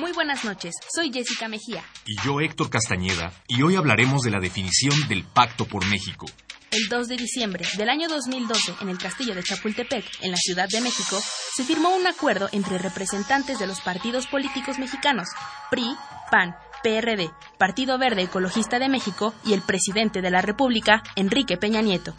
Muy buenas noches, soy Jessica Mejía. Y yo Héctor Castañeda, y hoy hablaremos de la definición del Pacto por México. El 2 de diciembre del año 2012, en el castillo de Chapultepec, en la Ciudad de México, se firmó un acuerdo entre representantes de los partidos políticos mexicanos, PRI, PAN, PRD, Partido Verde Ecologista de México y el presidente de la República, Enrique Peña Nieto.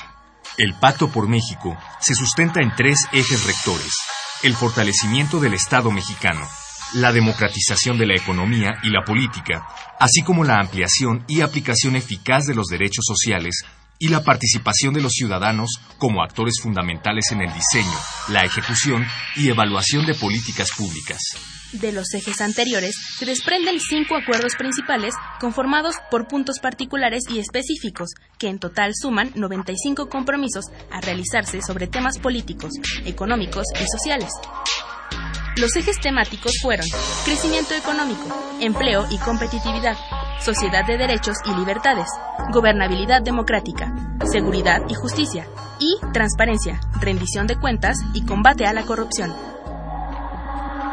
El Pacto por México se sustenta en tres ejes rectores. El fortalecimiento del Estado mexicano, la democratización de la economía y la política, así como la ampliación y aplicación eficaz de los derechos sociales y la participación de los ciudadanos como actores fundamentales en el diseño, la ejecución y evaluación de políticas públicas. De los ejes anteriores se desprenden cinco acuerdos principales conformados por puntos particulares y específicos, que en total suman 95 compromisos a realizarse sobre temas políticos, económicos y sociales. Los ejes temáticos fueron crecimiento económico, empleo y competitividad, sociedad de derechos y libertades, gobernabilidad democrática, seguridad y justicia, y transparencia, rendición de cuentas y combate a la corrupción.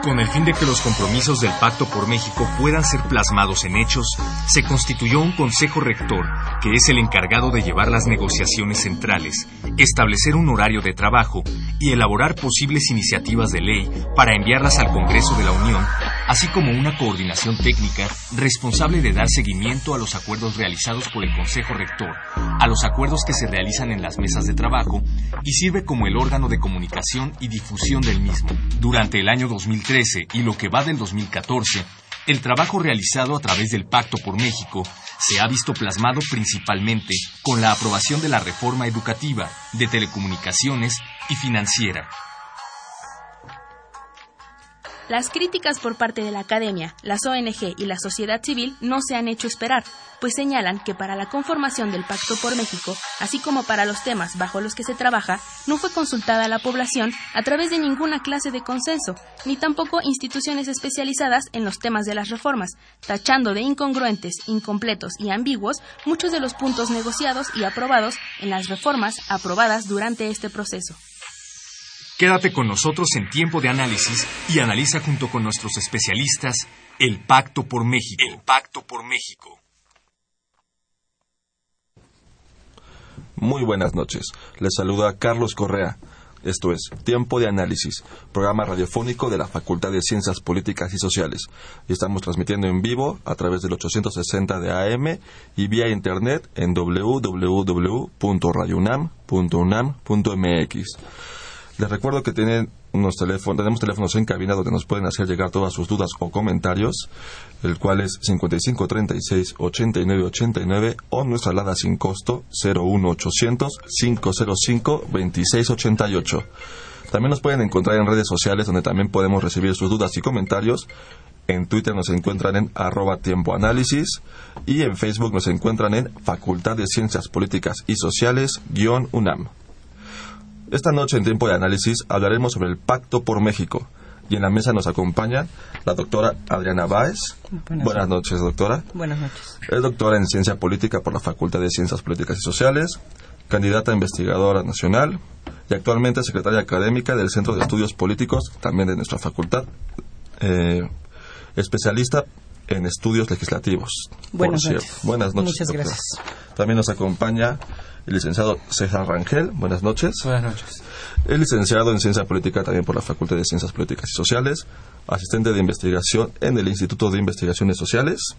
Con el fin de que los compromisos del Pacto por México puedan ser plasmados en hechos, se constituyó un Consejo Rector que es el encargado de llevar las negociaciones centrales, establecer un horario de trabajo y elaborar posibles iniciativas de ley para enviarlas al Congreso de la Unión, así como una coordinación técnica responsable de dar seguimiento a los acuerdos realizados por el Consejo Rector, a los acuerdos que se realizan en las mesas de trabajo y sirve como el órgano de comunicación y difusión del mismo. Durante el año 2013, y lo que va del 2014, el trabajo realizado a través del Pacto por México se ha visto plasmado principalmente con la aprobación de la reforma educativa, de telecomunicaciones y financiera, las críticas por parte de la academia, las ONG y la sociedad civil no se han hecho esperar, pues señalan que para la conformación del Pacto por México, así como para los temas bajo los que se trabaja, no fue consultada la población a través de ninguna clase de consenso, ni tampoco instituciones especializadas en los temas de las reformas, tachando de incongruentes, incompletos y ambiguos muchos de los puntos negociados y aprobados en las reformas aprobadas durante este proceso. Quédate con nosotros en tiempo de análisis y analiza junto con nuestros especialistas el Pacto por México. El Pacto por México. Muy buenas noches. Les saluda Carlos Correa. Esto es Tiempo de Análisis, programa radiofónico de la Facultad de Ciencias Políticas y Sociales. Estamos transmitiendo en vivo a través del 860 de AM y vía internet en www.radiounam.unam.mx. Les recuerdo que tienen unos teléfonos, tenemos teléfonos en cabina donde nos pueden hacer llegar todas sus dudas o comentarios, el cual es 5536 8989 o nuestra alada sin costo 01800 505 2688. También nos pueden encontrar en redes sociales donde también podemos recibir sus dudas y comentarios. En Twitter nos encuentran en arroba tiempo y en Facebook nos encuentran en Facultad de Ciencias Políticas y Sociales guion UNAM. Esta noche en tiempo de análisis hablaremos sobre el Pacto por México y en la mesa nos acompaña la doctora Adriana Báez. Buenas, noches, doctora. Buenas noches. Es doctora en Ciencia Política por la Facultad de Ciencias Políticas y Sociales, candidata a investigadora nacional y actualmente secretaria académica del Centro de Estudios Políticos, también de nuestra facultad, eh, especialista en estudios legislativos. Buenas noches. Buenas noches. Muchas gracias. También nos acompaña el licenciado César Rangel. Buenas noches. Buenas noches. Es licenciado en Ciencia Política también por la Facultad de Ciencias Políticas y Sociales, asistente de investigación en el Instituto de Investigaciones Sociales.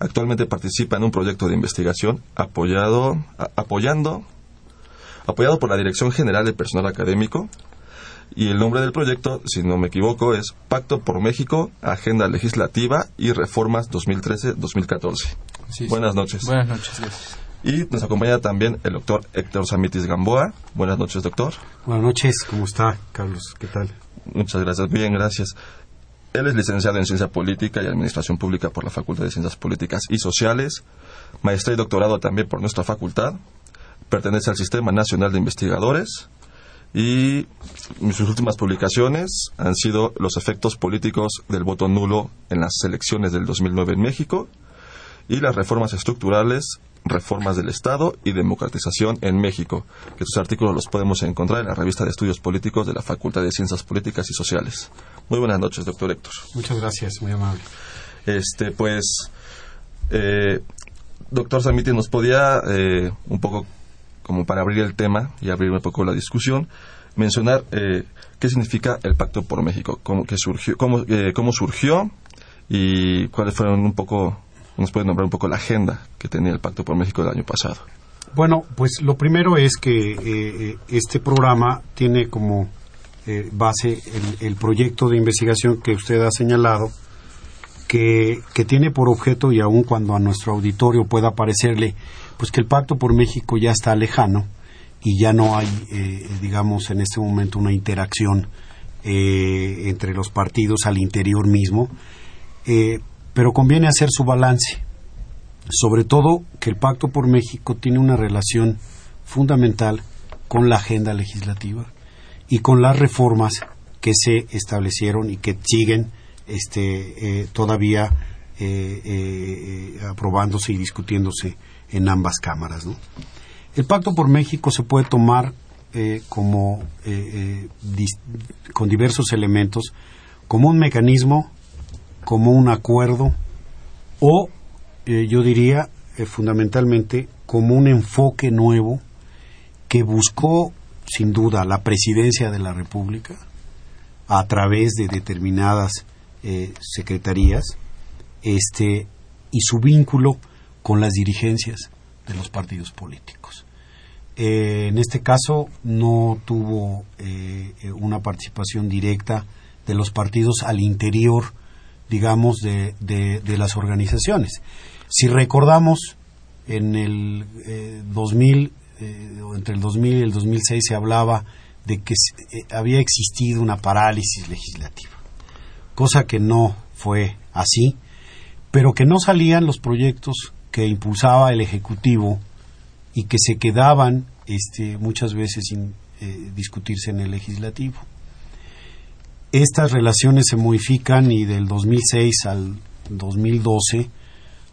Actualmente participa en un proyecto de investigación apoyado, apoyando, apoyado por la Dirección General de Personal Académico. Y el nombre del proyecto, si no me equivoco, es Pacto por México, Agenda Legislativa y Reformas 2013-2014. Buenas noches. Buenas noches. Gracias. Y nos acompaña también el doctor Héctor Samitis Gamboa. Buenas noches, doctor. Buenas noches, ¿cómo está, Carlos? ¿Qué tal? Muchas gracias, bien, gracias. Él es licenciado en Ciencia Política y Administración Pública por la Facultad de Ciencias Políticas y Sociales, maestría y doctorado también por nuestra facultad, pertenece al Sistema Nacional de Investigadores y sus últimas publicaciones han sido los efectos políticos del voto nulo en las elecciones del 2009 en México y las reformas estructurales, reformas del Estado y democratización en México, que sus artículos los podemos encontrar en la revista de estudios políticos de la Facultad de Ciencias Políticas y Sociales. Muy buenas noches, doctor Héctor. Muchas gracias, muy amable. Este, pues, eh, doctor Samiti, nos podía eh, un poco, como para abrir el tema y abrir un poco la discusión, mencionar eh, qué significa el Pacto por México, cómo, que surgió, cómo, cómo surgió y cuáles fueron un poco nos puede nombrar un poco la agenda que tenía el Pacto por México el año pasado. Bueno, pues lo primero es que eh, este programa tiene como eh, base el, proyecto de investigación que usted ha señalado, que, que, tiene por objeto, y aun cuando a nuestro auditorio pueda parecerle, pues que el Pacto por México ya está lejano y ya no hay, eh, digamos, en este momento una interacción entre los partidos al interior mismo, pero conviene hacer su balance. Sobre todo que el Pacto por México tiene una relación fundamental con la agenda legislativa y con las reformas que se establecieron y que siguen este, eh, todavía eh, eh, aprobándose y discutiéndose en ambas cámaras. El Pacto por México se puede tomar como con diversos elementos como un mecanismo como un acuerdo o eh, yo diría eh, fundamentalmente como un enfoque nuevo que buscó sin duda la presidencia de la República a través de determinadas eh, secretarías este y su vínculo con las dirigencias de los partidos políticos. en este caso no tuvo una participación directa de los partidos al interior digamos, de, de, las organizaciones. Si recordamos, en el 2000, eh, eh, entre el 2000 y el 2006 se hablaba de que eh, había existido una parálisis legislativa, cosa que no fue así, pero que no salían los proyectos que impulsaba el Ejecutivo y que se quedaban este, muchas veces sin discutirse en el Legislativo estas relaciones se modifican y del 2006 al 2012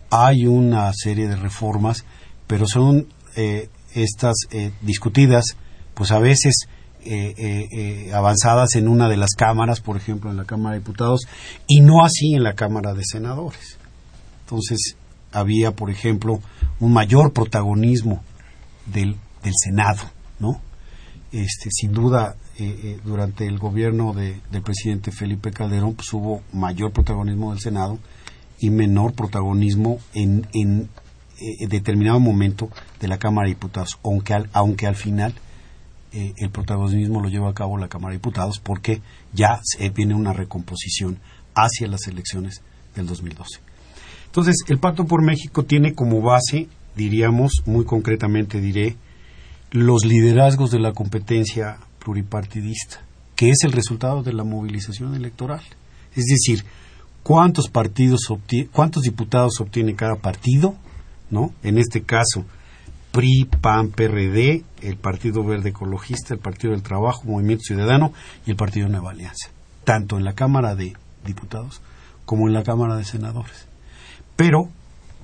hay una serie de reformas, pero son eh, estas eh, discutidas, pues a veces eh, avanzadas en una de las cámaras, por ejemplo en la Cámara de Diputados, y no así en la Cámara de Senadores. Entonces había, por ejemplo, un mayor protagonismo del, del Senado, ¿no? Este, sin duda eh, eh, durante el gobierno de, del presidente Felipe Calderón pues, hubo mayor protagonismo del Senado y menor protagonismo en, en eh, determinado momento de la Cámara de Diputados, aunque al, aunque al final el protagonismo lo lleva a cabo la Cámara de Diputados porque ya se, viene una recomposición hacia las elecciones del 2012. Entonces, el Pacto por México tiene como base, diríamos, muy concretamente diré, los liderazgos de la competencia pluripartidista, que es el resultado de la movilización electoral. Es decir, cuántos partidos cuántos diputados obtiene cada partido, ¿no? En este caso, PRI, PAN, PRD, el Partido Verde Ecologista, el Partido del Trabajo, Movimiento Ciudadano y el Partido Nueva Alianza, tanto en la Cámara de Diputados como en la Cámara de Senadores. Pero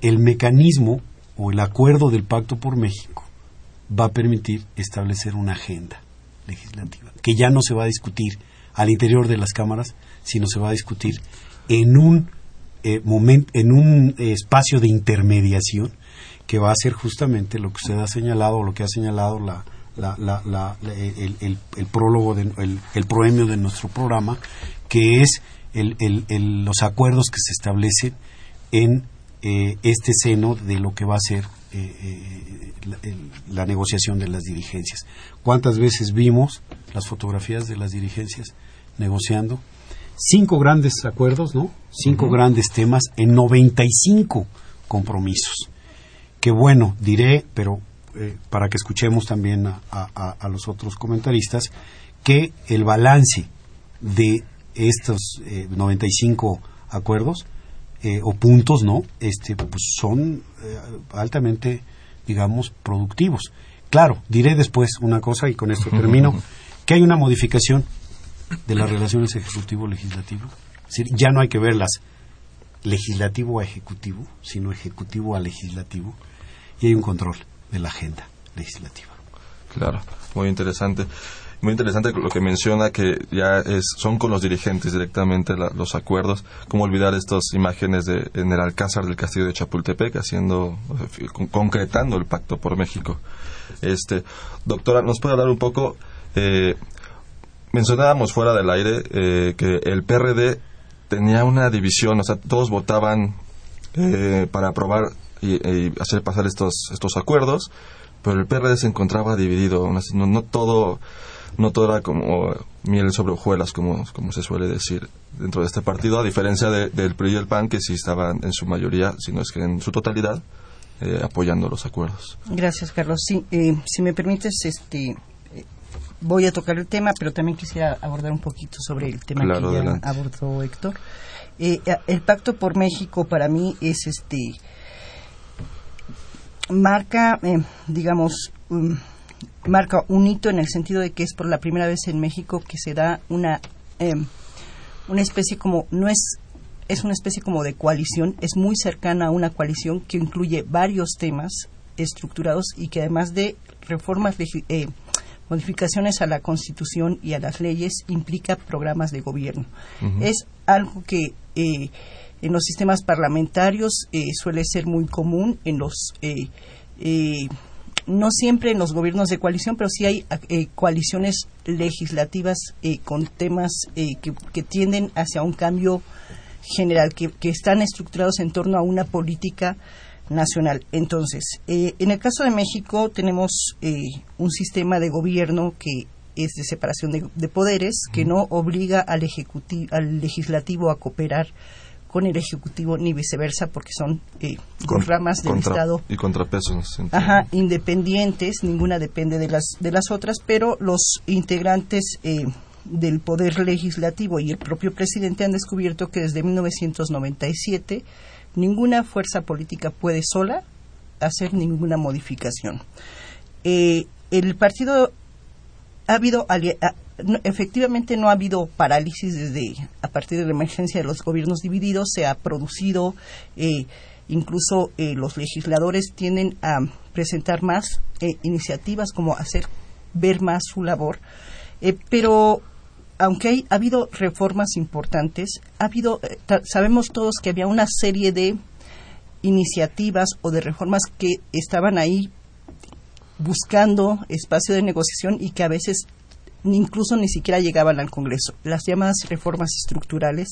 el mecanismo o el acuerdo del Pacto por México va a permitir establecer una agenda legislativa, que ya no se va a discutir al interior de las cámaras, sino se va a discutir en un eh, en un espacio de intermediación que va a ser justamente lo que usted ha señalado lo que ha señalado la, el, prólogo, de, el, proemio de nuestro programa, que es los acuerdos que se establecen en eh, este seno de lo que va a ser eh, eh, la, negociación de las dirigencias. ¿Cuántas veces vimos las fotografías de las dirigencias negociando? Cinco grandes acuerdos, ¿no? Cinco grandes temas en 95 compromisos. que bueno, diré, pero eh, para que escuchemos también a, los otros comentaristas, que el balance de estos 95 eh, acuerdos eh, o puntos, ¿no? Este, pues son altamente, digamos, productivos. Claro, diré después una cosa y con esto termino, que hay una modificación de las relaciones ejecutivo-legislativo. ya no hay que verlas legislativo a ejecutivo, sino ejecutivo a legislativo, y hay un control de la agenda legislativa. Claro, muy interesante. Muy interesante lo que menciona que ya es, son con los dirigentes directamente los acuerdos. ¿Cómo olvidar estas imágenes de, en el Alcázar del Castillo de Chapultepec haciendo, concretando el pacto por México? Este, doctora, ¿nos puede hablar un poco? Eh, mencionábamos fuera del aire eh, que el PRD tenía una división, o sea, todos votaban eh, para aprobar y, hacer pasar estos, estos acuerdos, pero el PRD se encontraba dividido, no, no todo no todo era como miel sobre hojuelas, como, como se suele decir dentro de este partido, a diferencia del PRI y el PAN, que sí estaban en su mayoría, si no es que en su totalidad, eh, apoyando los acuerdos. Gracias, Carlos. Sí, eh, si me permites, este, voy a tocar el tema, pero también quisiera abordar un poquito sobre el tema que ya abordó Héctor. Eh, el Pacto por México para mí es este marca, eh, digamos, marca un hito en el sentido de que es por la primera vez en México que se da una em, una especie como no es es una especie como de coalición, es muy cercana a una coalición que incluye varios temas estructurados y que además de reformas eh, modificaciones a la Constitución y a las leyes implica programas de gobierno. Es algo que eh, en los sistemas parlamentarios eh, suele ser muy común en los eh, no siempre en los gobiernos de coalición, pero sí hay coaliciones legislativas con temas que, tienden hacia un cambio general, que, que, están estructurados en torno a una política nacional. Entonces, eh, en el caso de México tenemos eh, un sistema de gobierno que es de separación de, poderes, que no obliga al, al legislativo a cooperar con el ejecutivo ni viceversa porque son eh, ramas del Estado y contrapesos ajá, independientes ninguna depende de las de las otras pero los integrantes eh, del poder legislativo y el propio presidente han descubierto que desde 1997 ninguna fuerza política puede sola hacer ninguna modificación. Eh, el partido ha habido efectivamente no ha habido parálisis desde a partir de la emergencia de los gobiernos divididos se ha producido eh, incluso eh, los legisladores tienden a presentar más iniciativas como hacer ver más su labor. Pero aunque ha habido reformas importantes, ha habido, eh, sabemos todos que había una serie de iniciativas o de reformas que estaban ahí buscando espacio de negociación y que a veces incluso ni siquiera llegaban al Congreso. Las llamadas reformas estructurales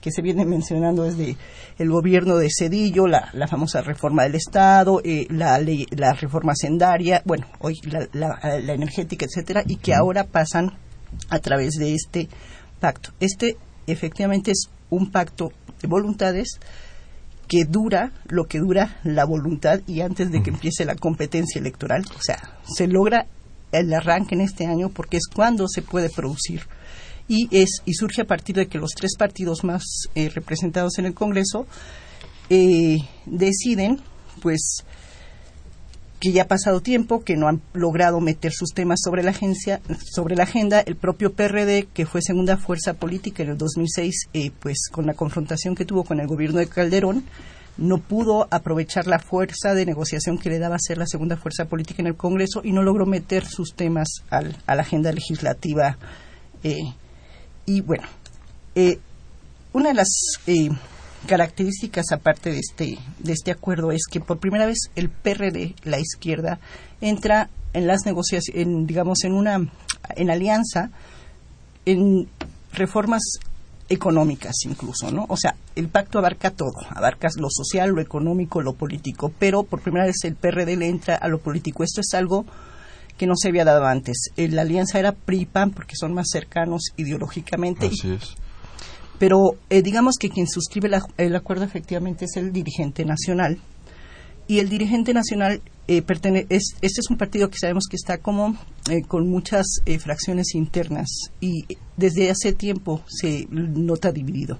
que se vienen mencionando desde el gobierno de Cedillo, la, famosa reforma del Estado, eh, la, la reforma sendaria, bueno, hoy la, la energética, etcétera, y que ahora pasan a través de este pacto. Este efectivamente es un pacto de voluntades que dura lo que dura la voluntad y antes de que empiece la competencia electoral. O sea, se logra el arranque en este año porque es cuando se puede producir. Y, es, y surge a partir de que los tres partidos más eh, representados en el Congreso eh, deciden, pues, que ya ha pasado tiempo, que no han logrado meter sus temas sobre la agencia, sobre la agenda. El propio PRD, que fue segunda fuerza política en el 2006, eh, pues con la confrontación que tuvo con el gobierno de Calderón, no pudo aprovechar la fuerza de negociación que le daba ser la segunda fuerza política en el Congreso y no logró meter sus temas al, a la agenda legislativa. Eh, y bueno, eh, una de las características aparte de este de este acuerdo es que por primera vez el PRD la izquierda entra en las negociaciones digamos en una en alianza en reformas económicas incluso, ¿no? O sea, el pacto abarca todo, abarca lo social, lo económico, lo político, pero por primera vez el PRD le entra a lo político. Esto es algo que no se había dado antes. La alianza era PRI-PAN porque son más cercanos ideológicamente. Así es pero eh, digamos que quien suscribe el acuerdo efectivamente es el dirigente nacional y el dirigente nacional eh, es, este es un partido que sabemos que está como eh, con muchas eh, fracciones internas y desde hace tiempo se nota dividido.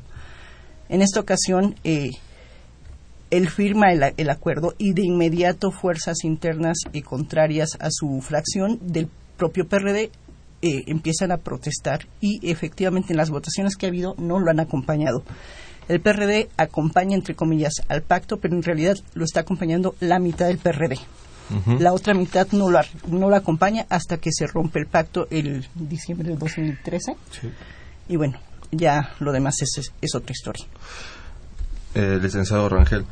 En esta ocasión, eh, él firma el, el, acuerdo y de inmediato fuerzas internas y contrarias a su fracción del propio PRD empiezan a protestar y efectivamente en las votaciones que ha habido no lo han acompañado. El PRD acompaña, entre comillas, al pacto, pero en realidad lo está acompañando la mitad del PRD. La otra mitad no lo, no lo acompaña hasta que se rompe el pacto el diciembre de 2013. Y bueno, ya lo demás es, es, otra historia. Eh, licenciado Rangel,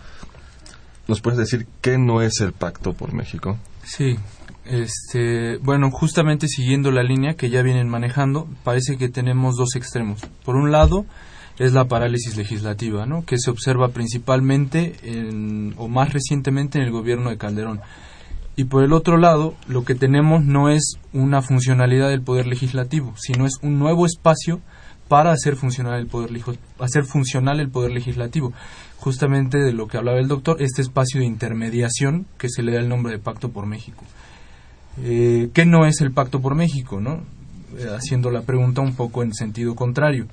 ¿nos puedes decir qué no es el pacto por México? Sí, este, bueno, justamente siguiendo la línea que ya vienen manejando, parece que tenemos dos extremos. Por un lado, es la parálisis legislativa, ¿no? que se observa principalmente en, o más recientemente en el gobierno de Calderón. Y por el otro lado, lo que tenemos no es una funcionalidad del poder legislativo, sino es un nuevo espacio para hacer funcionar el poder hacer funcional el poder legislativo. Justamente de lo que hablaba el doctor, este espacio de intermediación que se le da el nombre de Pacto por México. Eh, ¿Qué no es el Pacto por México? ¿no? Eh, haciendo la pregunta un poco en sentido contrario.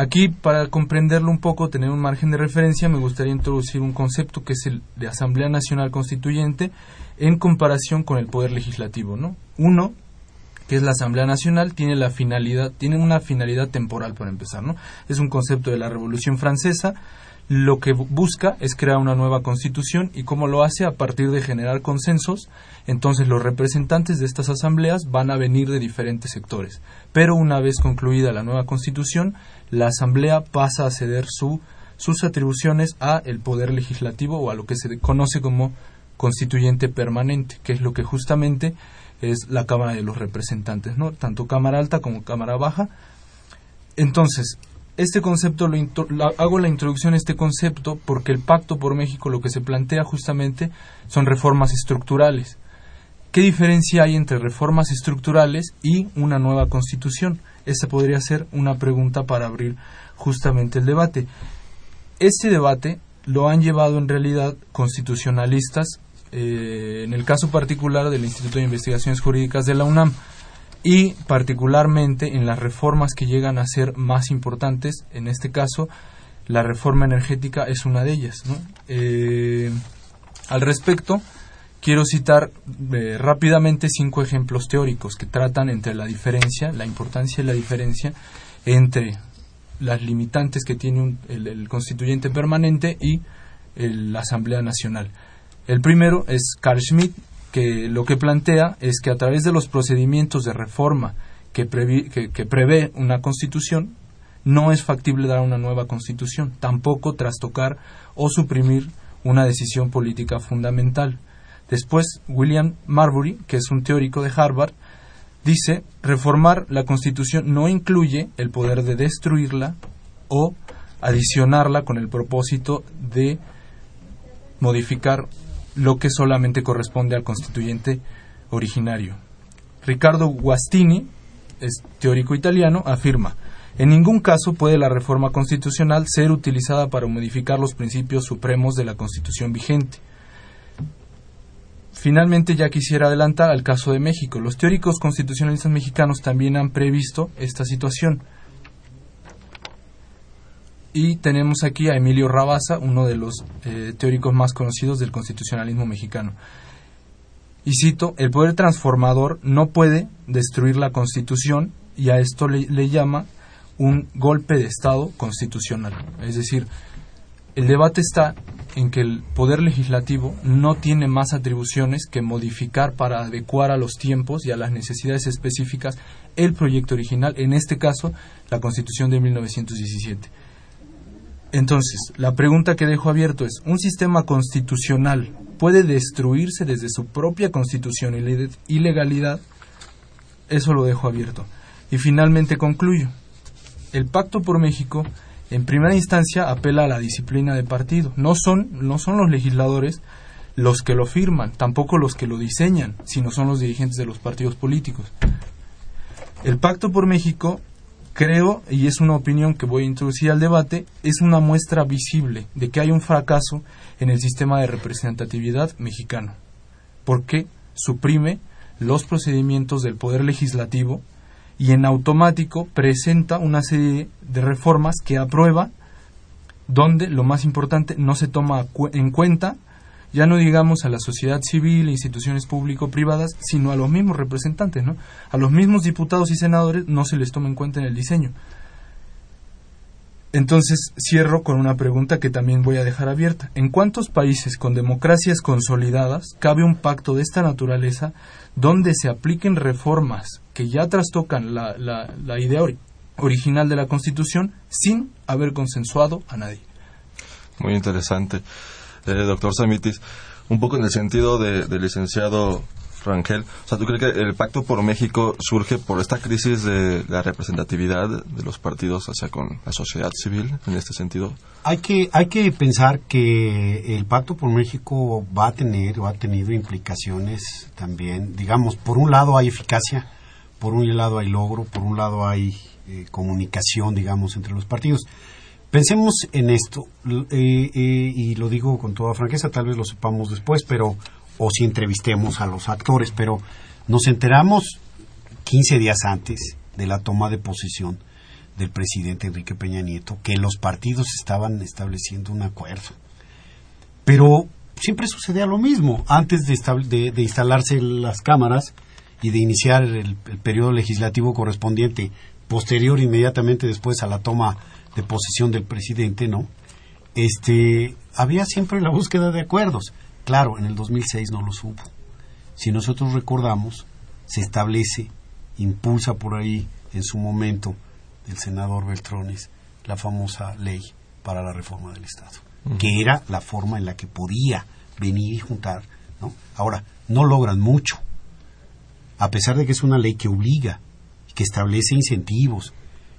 Aquí, para comprenderlo un poco, tener un margen de referencia, me gustaría introducir un concepto que es el de Asamblea Nacional Constituyente en comparación con el Poder Legislativo. ¿no? Uno, que es la Asamblea Nacional, tiene la finalidad, tiene una finalidad temporal para empezar, ¿no? Es un concepto de la Revolución Francesa, lo que busca es crear una nueva constitución y cómo lo hace a partir de generar consensos, entonces los representantes de estas asambleas van a venir de diferentes sectores. Pero una vez concluida la nueva constitución, la asamblea pasa a ceder su, sus atribuciones a el poder legislativo o a lo que se conoce como constituyente permanente, que es lo que justamente es la Cámara de los Representantes, ¿no? Tanto Cámara Alta como Cámara Baja. Entonces, este concepto, lo, hago la introducción a este concepto porque el Pacto por México lo que se plantea justamente son reformas estructurales. ¿Qué diferencia hay entre reformas estructurales y una nueva constitución? Esa podría ser una pregunta para abrir justamente el debate. Este debate lo han llevado en realidad constitucionalistas, eh, en el caso particular del Instituto de Investigaciones Jurídicas de la UNAM y particularmente en las reformas que llegan a ser más importantes, en este caso la reforma energética es una de ellas. Eh, al respecto, quiero citar eh, rápidamente cinco ejemplos teóricos que tratan entre la diferencia, la importancia y la diferencia entre las limitantes que tiene el, constituyente permanente y la Asamblea Nacional. El primero es Carl Schmitt, que lo que plantea es que a través de los procedimientos de reforma que, que, prevé una constitución, no es factible dar una nueva constitución, tampoco trastocar o suprimir una decisión política fundamental. Después, William Marbury, que es un teórico de Harvard, dice, reformar la constitución no incluye el poder de destruirla o adicionarla con el propósito de modificar lo que solamente corresponde al constituyente originario. Ricardo Guastini, es teórico italiano, afirma, en ningún caso puede la reforma constitucional ser utilizada para modificar los principios supremos de la Constitución vigente. Finalmente, ya quisiera adelantar al caso de México. Los teóricos constitucionalistas mexicanos también han previsto esta situación. Y tenemos aquí a Emilio Rabasa, uno de los eh, teóricos más conocidos del constitucionalismo mexicano. Y cito, el poder transformador no puede destruir la constitución y a esto le, le llama un golpe de Estado constitucional. Es decir, el debate está en que el poder legislativo no tiene más atribuciones que modificar para adecuar a los tiempos y a las necesidades específicas el proyecto original, en este caso la Constitución de 1917. Entonces, la pregunta que dejo abierto es, ¿un sistema constitucional puede destruirse desde su propia constitución y legalidad? Eso lo dejo abierto. Y finalmente concluyo. El Pacto por México, en primera instancia, apela a la disciplina de partido. No son, no son los legisladores los que lo firman, tampoco los que lo diseñan, sino son los dirigentes de los partidos políticos. El Pacto por México creo, y es una opinión que voy a introducir al debate, es una muestra visible de que hay un fracaso en el sistema de representatividad mexicano, porque suprime los procedimientos del Poder Legislativo y en automático presenta una serie de reformas que aprueba donde lo más importante no se toma en cuenta ya no digamos a la sociedad civil, instituciones público-privadas, sino a los mismos representantes, ¿no? A los mismos diputados y senadores no se les toma en cuenta en el diseño. Entonces cierro con una pregunta que también voy a dejar abierta. ¿En cuántos países con democracias consolidadas cabe un pacto de esta naturaleza donde se apliquen reformas que ya trastocan la, la, idea original de la Constitución sin haber consensuado a nadie? Muy interesante. Eh, doctor Samitis, un poco en el sentido del de licenciado Rangel, o sea, ¿tú crees que el Pacto por México surge por esta crisis de la representatividad de los partidos hacia con la sociedad civil en este sentido? Hay que, hay que pensar que el Pacto por México va a tener o ha tenido implicaciones también, digamos, por un lado hay eficacia, por un lado hay logro, por un lado hay eh, comunicación, digamos, entre los partidos. Pensemos en esto, eh, eh, y lo digo con toda franqueza, tal vez lo sepamos después, pero o si entrevistemos a los actores, pero nos enteramos 15 días antes de la toma de posesión del presidente Enrique Peña Nieto que los partidos estaban estableciendo un acuerdo. Pero siempre sucedía lo mismo. Antes de, de, instalarse las cámaras y de iniciar el, el periodo legislativo correspondiente, posterior inmediatamente después a la toma de posesión del presidente, ¿no? Este, había siempre la búsqueda de acuerdos. Claro, en el 2006 no los hubo. Si nosotros recordamos, se establece, impulsa por ahí en su momento el senador Beltrones la famosa ley para la reforma del Estado, que era la forma en la que podía venir y juntar. ¿no? Ahora, no logran mucho, a pesar de que es una ley que obliga, que establece incentivos,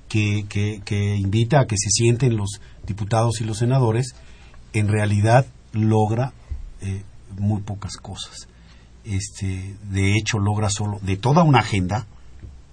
que, invita a que se sienten los diputados y los senadores, en realidad logra eh, muy pocas cosas. Este, de hecho, logra solo, de toda una agenda,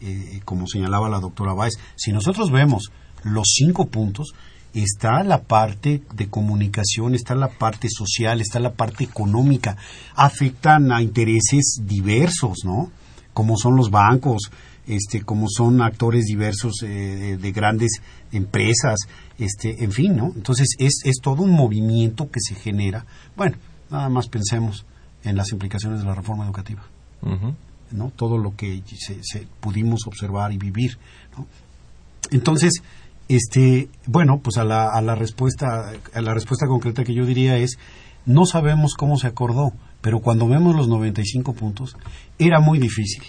eh, como señalaba la doctora Báez, si nosotros vemos los cinco puntos, está la parte de comunicación, está la parte social, está la parte económica, afectan a intereses diversos, ¿no? Como son los bancos, este, como son actores diversos eh, de grandes empresas, este, en fin, ¿no? Entonces es, es todo un movimiento que se genera. Bueno, nada más pensemos en las implicaciones de la reforma educativa, ¿no? Todo lo que se, pudimos observar y vivir, ¿no? Entonces, este, bueno, pues a la, a la respuesta, a la respuesta concreta que yo diría es, no sabemos cómo se acordó, pero cuando vemos los 95 puntos, era muy difícil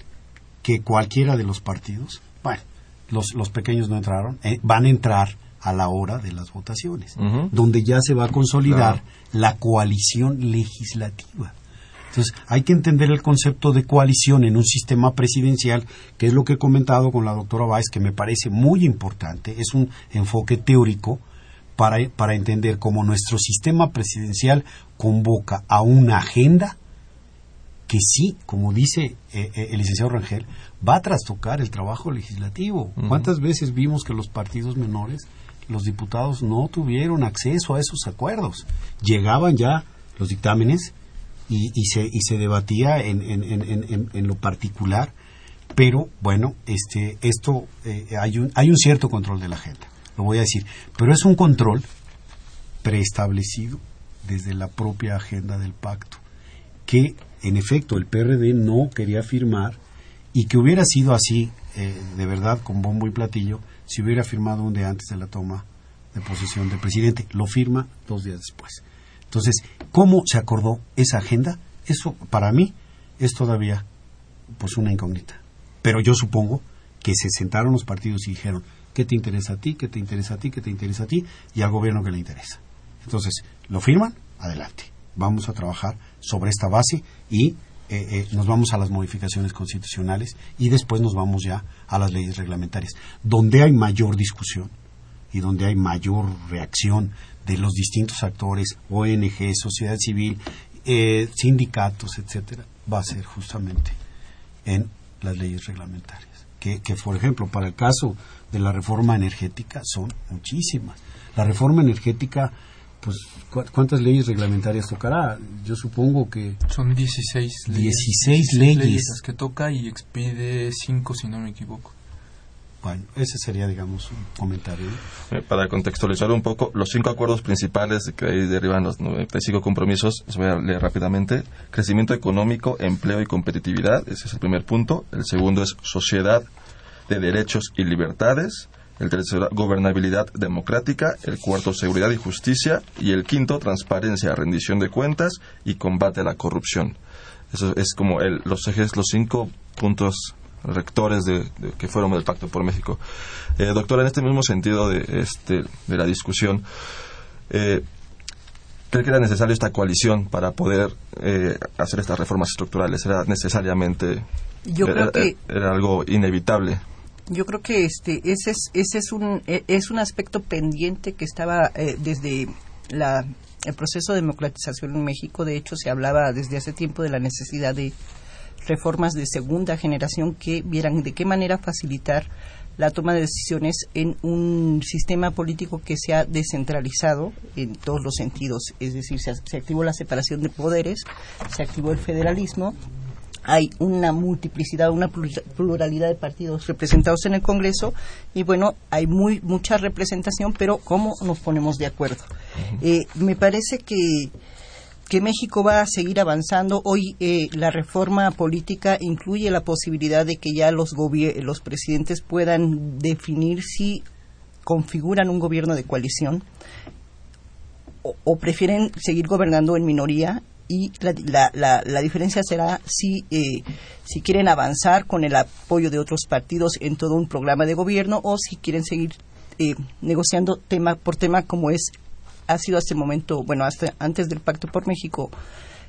que cualquiera de los partidos, bueno, los, los pequeños no entraron, eh, van a entrar a la hora de las votaciones, donde ya se va a consolidar la coalición legislativa. Entonces, hay que entender el concepto de coalición en un sistema presidencial, que es lo que he comentado con la doctora Báez, que me parece muy importante, es un enfoque teórico para, para entender cómo nuestro sistema presidencial convoca a una agenda que sí, como dice eh, eh, el licenciado Rangel, va a trastocar el trabajo legislativo. ¿Cuántas veces vimos que los partidos menores, los diputados no tuvieron acceso a esos acuerdos? Llegaban ya los dictámenes y, se, y se debatía en, en, lo particular, pero bueno, este, esto eh, hay, un, hay un cierto control de la agenda, lo voy a decir, pero es un control preestablecido desde la propia agenda del pacto, que en efecto el PRD no quería firmar y que hubiera sido así, eh, de verdad, con bombo y platillo, si hubiera firmado un día antes de la toma de posesión del presidente. Lo firma dos días después. Entonces, ¿cómo se acordó esa agenda? Eso, para mí, es todavía pues una incógnita. Pero yo supongo que se sentaron los partidos y dijeron, ¿qué te interesa a ti? ¿Qué te interesa a ti? ¿Qué te interesa a ti? Y al gobierno que le interesa. Entonces, ¿lo firman? Adelante. Vamos a trabajar sobre esta base y eh, eh, nos vamos a las modificaciones constitucionales y después nos vamos ya a las leyes reglamentarias, donde hay mayor discusión y donde hay mayor reacción de los distintos actores, ONG, sociedad civil, eh, sindicatos, etcétera, va a ser justamente en las leyes reglamentarias. que, que, por ejemplo, para el caso de la reforma energética son muchísimas. La reforma energética, pues, ¿cuántas leyes reglamentarias tocará? Yo supongo que... Son 16 leyes. 16 leyes. las que toca y expide 5, si no me equivoco. Bueno, ese sería, digamos, un comentario. Eh, para contextualizar un poco, los cinco acuerdos principales que ahí derivan los 95 compromisos, los voy a leer rápidamente. Crecimiento económico, empleo y competitividad, ese es el primer punto. El segundo es sociedad de derechos y libertades. El tercero, gobernabilidad democrática. El cuarto, seguridad y justicia. Y el quinto, transparencia, rendición de cuentas y combate a la corrupción. Eso es como el, los ejes, los cinco puntos rectores de, que fueron del Pacto por México. Eh, doctora, en este mismo sentido de, este, de la discusión, eh, ¿cree que era necesario esta coalición para poder eh, hacer estas reformas estructurales? ¿Era necesariamente Yo creo que, era algo inevitable? Yo creo que este ese es ese es un e, es un aspecto pendiente que estaba eh, desde la el proceso de democratización en México. De hecho, se hablaba desde hace tiempo de la necesidad de reformas de segunda generación que vieran de qué manera facilitar la toma de decisiones en un sistema político que se ha descentralizado en todos los sentidos. Es decir, se, se activó la separación de poderes, se activó el federalismo hay una multiplicidad, una pluralidad de partidos representados en el Congreso y bueno, hay muy mucha representación, pero ¿cómo nos ponemos de acuerdo? Eh, me parece que que México va a seguir avanzando. Hoy eh, la reforma política incluye la posibilidad de que ya los, los presidentes puedan definir si configuran un gobierno de coalición o prefieren seguir gobernando en minoría y la, la, la, diferencia será si, eh, si quieren avanzar con el apoyo de otros partidos en todo un programa de gobierno o si quieren seguir eh, negociando tema por tema como es ha sido hasta el momento, bueno, hasta antes del Pacto por México,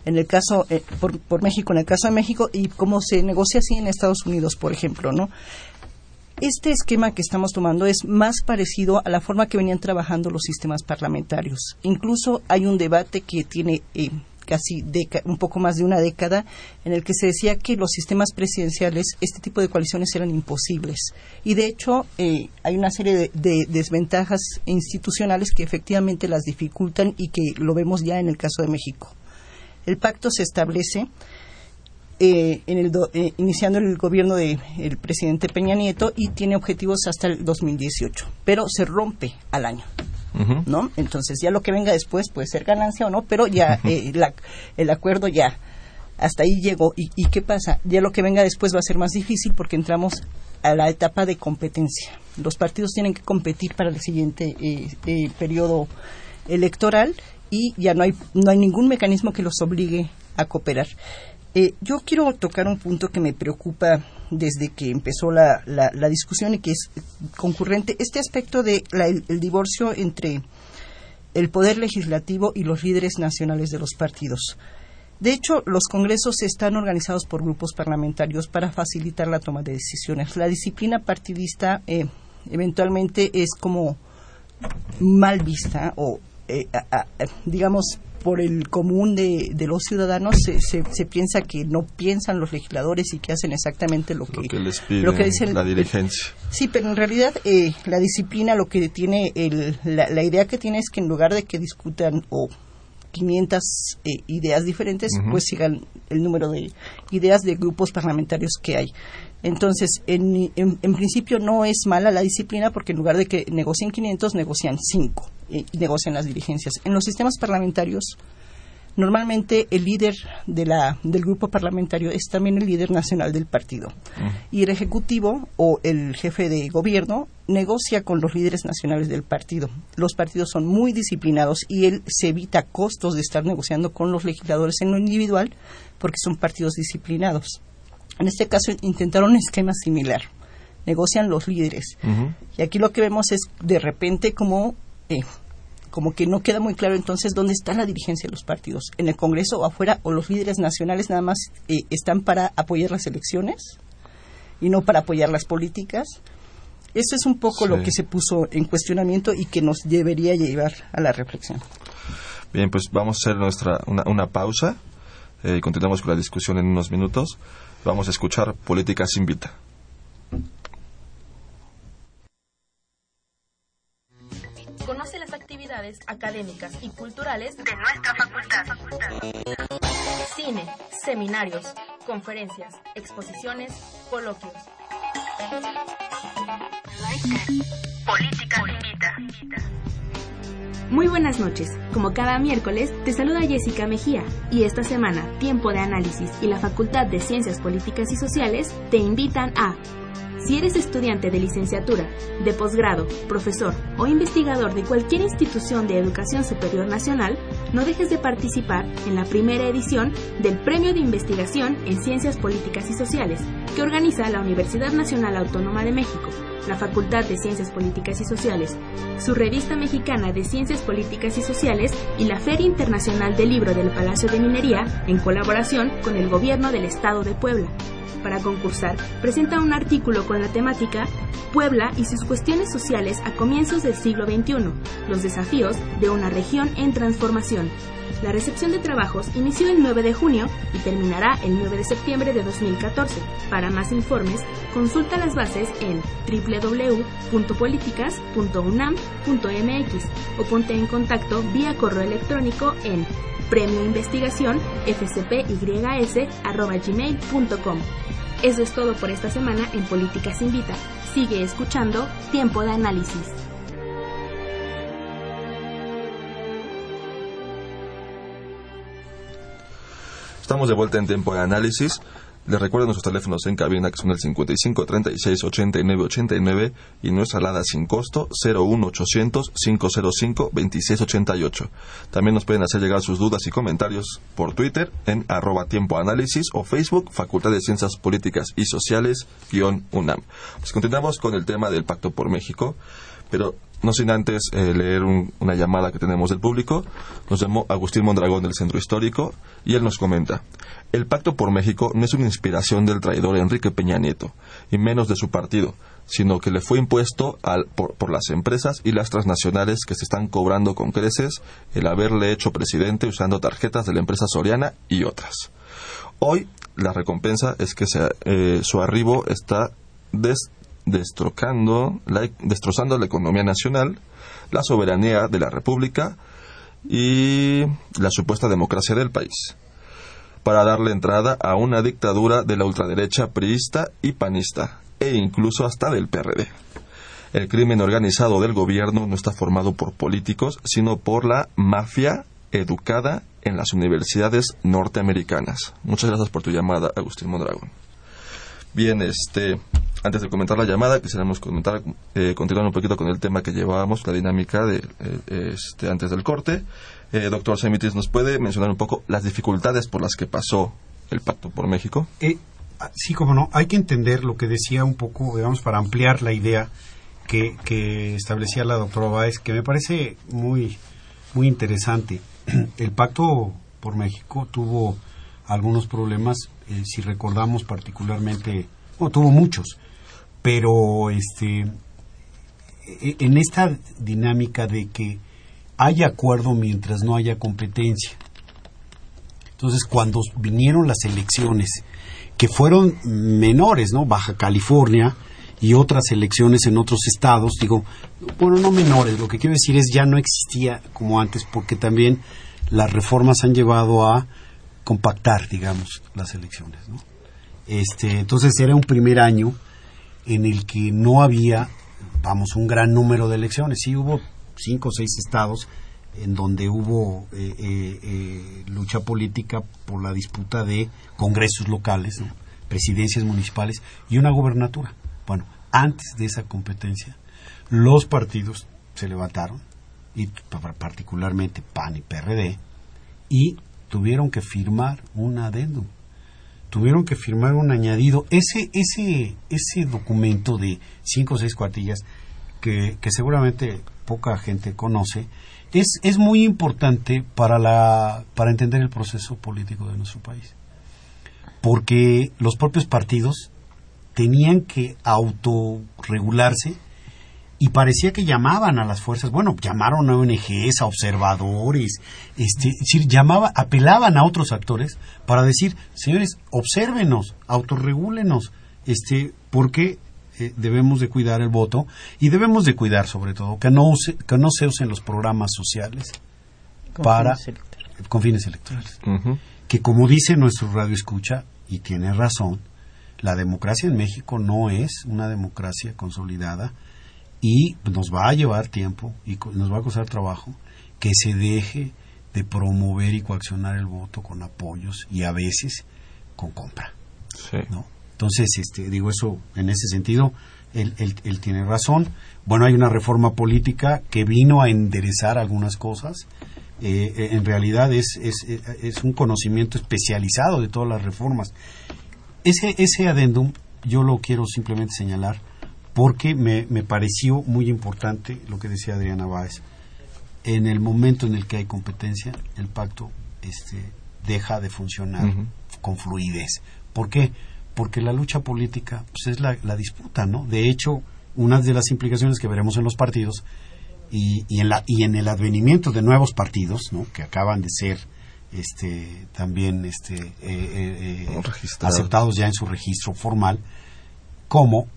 en el caso eh, por, por México, en el caso de México y cómo se negocia así en Estados Unidos, por ejemplo, ¿no? Este esquema que estamos tomando es más parecido a la forma que venían trabajando los sistemas parlamentarios. Incluso hay un debate que tiene eh, casi un poco más de una década, en el que se decía que los sistemas presidenciales, este tipo de coaliciones eran imposibles. Y de hecho, eh, hay una serie de, desventajas institucionales que efectivamente las dificultan y que lo vemos ya en el caso de México. El pacto se establece eh, en el eh, iniciando el gobierno del presidente Peña Nieto y tiene objetivos hasta el 2018, pero se rompe al año. ¿No? Entonces ya lo que venga después puede ser ganancia o no, pero ya eh, el acuerdo ya hasta ahí llegó. ¿Y, ¿Y qué pasa? Ya lo que venga después va a ser más difícil porque entramos a la etapa de competencia. Los partidos tienen que competir para el siguiente eh, eh, periodo electoral y ya no hay, no hay ningún mecanismo que los obligue a cooperar. Eh, yo quiero tocar un punto que me preocupa desde que empezó la, la, discusión y que es concurrente, este aspecto de el, divorcio entre el poder legislativo y los líderes nacionales de los partidos. De hecho, los congresos están organizados por grupos parlamentarios para facilitar la toma de decisiones. La disciplina partidista eh, eventualmente es como mal vista o, eh, digamos, por el común de, los ciudadanos se, se, piensa que no piensan los legisladores y que hacen exactamente lo que, lo que, dice la dirigencia. Sí, pero en realidad eh, la disciplina lo que tiene, el, la, idea que tiene es que en lugar de que discutan o 500 eh, ideas diferentes, pues sigan el número de ideas de grupos parlamentarios que hay. Entonces, en, en, principio no es mala la disciplina porque en lugar de que negocien 500, negocian 5 y negocian las dirigencias. En los sistemas parlamentarios, normalmente el líder de la, del grupo parlamentario es también el líder nacional del partido. Y el ejecutivo o el jefe de gobierno negocia con los líderes nacionales del partido. Los partidos son muy disciplinados y él se evita costos de estar negociando con los legisladores en lo individual porque son partidos disciplinados. En este caso intentaron un esquema similar. Negocian los líderes. Y aquí lo que vemos es de repente como, eh, como que no queda muy claro entonces dónde está la dirigencia de los partidos. En el Congreso o afuera o los líderes nacionales nada más eh, están para apoyar las elecciones y no para apoyar las políticas. Eso es un poco lo que se puso en cuestionamiento y que nos debería llevar a la reflexión. Bien, pues vamos a hacer nuestra, una, pausa eh, y continuamos con la discusión en unos minutos. Vamos a escuchar Política sin actividades académicas y culturales de nuestra facultad. Cine, seminarios, conferencias, exposiciones, coloquios. Política invita. Muy buenas noches. Como cada miércoles, te saluda Jessica Mejía y esta semana Tiempo de Análisis y la Facultad de Ciencias Políticas y Sociales te invitan a si eres estudiante de licenciatura, de posgrado, profesor o investigador de cualquier institución de educación superior nacional, no dejes de participar en la primera edición del Premio de Investigación en Ciencias Políticas y Sociales que organiza la Universidad Nacional Autónoma de México, la Facultad de Ciencias Políticas y Sociales, su revista mexicana de Ciencias Políticas y Sociales y la Feria Internacional del Libro del Palacio de Minería en colaboración con el Gobierno del Estado de Puebla para concursar, presenta un artículo con la temática Puebla y sus cuestiones sociales a comienzos del siglo XXI, los desafíos de una región en transformación. La recepción de trabajos inició el 9 de junio y terminará el 9 de septiembre de 2014. Para más informes, consulta las bases en www.políticas.unam.mx o ponte en contacto vía correo electrónico en premio investigación fcpys.gmail.com. Eso es todo por esta semana en Políticas Invita. Sigue escuchando Tiempo de Análisis. Estamos de vuelta en Tiempo de Análisis. Les recuerdo nuestros teléfonos en cabina que son el 55 36 89 89 y nuestra alada sin costo 01 800 505 26 88. También nos pueden hacer llegar sus dudas y comentarios por Twitter en arroba tiempo análisis o Facebook Facultad de Ciencias Políticas y Sociales UNAM. Pues continuamos con el tema del Pacto por México, pero no sin antes eh, leer una llamada que tenemos del público. Nos llamó Agustín Mondragón del Centro Histórico y él nos comenta. El Pacto por México no es una inspiración del traidor Enrique Peña Nieto, y menos de su partido, sino que le fue impuesto por, las empresas y las transnacionales que se están cobrando con creces el haberle hecho presidente usando tarjetas de la empresa Soriana y otras. Hoy la recompensa es que eh, su arribo está destrozando la economía nacional, la soberanía de la República y la supuesta democracia del país para darle entrada a una dictadura de la ultraderecha priista y panista, e incluso hasta del PRD. El crimen organizado del gobierno no está formado por políticos, sino por la mafia educada en las universidades norteamericanas. Muchas gracias por tu llamada, Agustín Mondragón. Bien, este, antes de comentar la llamada, quisiéramos comentar, eh, continuar un poquito con el tema que llevábamos, la dinámica de, eh, este, antes del corte. Eh, doctor Semitis, ¿nos puede mencionar un poco las dificultades por las que pasó el Pacto por México? Eh, ah, sí, como no, hay que entender lo que decía un poco, digamos, para ampliar la idea que, que establecía la doctora Báez, que me parece muy, muy interesante. El Pacto por México tuvo algunos problemas, eh, si recordamos particularmente, bueno, tuvo muchos, pero este, e, en esta dinámica de que hay acuerdo mientras no haya competencia. Entonces, cuando vinieron las elecciones, que fueron menores, ¿no? Baja California y otras elecciones en otros estados, digo, bueno, no menores, lo que quiero decir es ya no existía como antes, porque también las reformas han llevado a compactar, digamos, las elecciones. Este, entonces era un primer año en el que no había, vamos, un gran número de elecciones. Sí hubo cinco o seis estados en donde hubo eh, eh, eh, lucha política por la disputa de congresos locales, presidencias municipales y una gobernatura. Bueno, antes de esa competencia, los partidos se levantaron, y particularmente PAN y PRD, y tuvieron que firmar un adendum, tuvieron que firmar un añadido. Ese, ese, ese documento de cinco o seis cuartillas que, seguramente poca gente conoce, es, es muy importante para, la, para entender el proceso político de nuestro país. Porque los propios partidos tenían que autorregularse y parecía que llamaban a las fuerzas, bueno, llamaron a ONGs, a observadores, este, decir, llamaba, apelaban a otros actores para decir, señores, obsérvenos, autorregúlenos, este, porque eh, debemos de cuidar el voto y debemos de cuidar sobre todo que no, que no se usen los programas sociales para con fines electorales. Que como dice nuestro radio escucha, y tiene razón, la democracia en México no es una democracia consolidada y nos va a llevar tiempo y nos va a costar trabajo que se deje de promover y coaccionar el voto con apoyos y a veces con compra. ¿no? Entonces, este, digo eso en ese sentido, él, él, tiene razón. Bueno, hay una reforma política que vino a enderezar algunas cosas. Eh, eh, en realidad es, es, es, un conocimiento especializado de todas las reformas. Ese, ese adendum yo lo quiero simplemente señalar porque me, me pareció muy importante lo que decía Adriana Báez en el momento en el que hay competencia, el pacto este, deja de funcionar con fluidez. ¿Por qué? Porque la lucha política pues, es la, disputa, ¿no? De hecho, una de las implicaciones que veremos en los partidos y, y, en, la, y en el advenimiento de nuevos partidos, ¿no? Que acaban de ser este, también este, eh, eh, eh, aceptados ya en su registro formal, como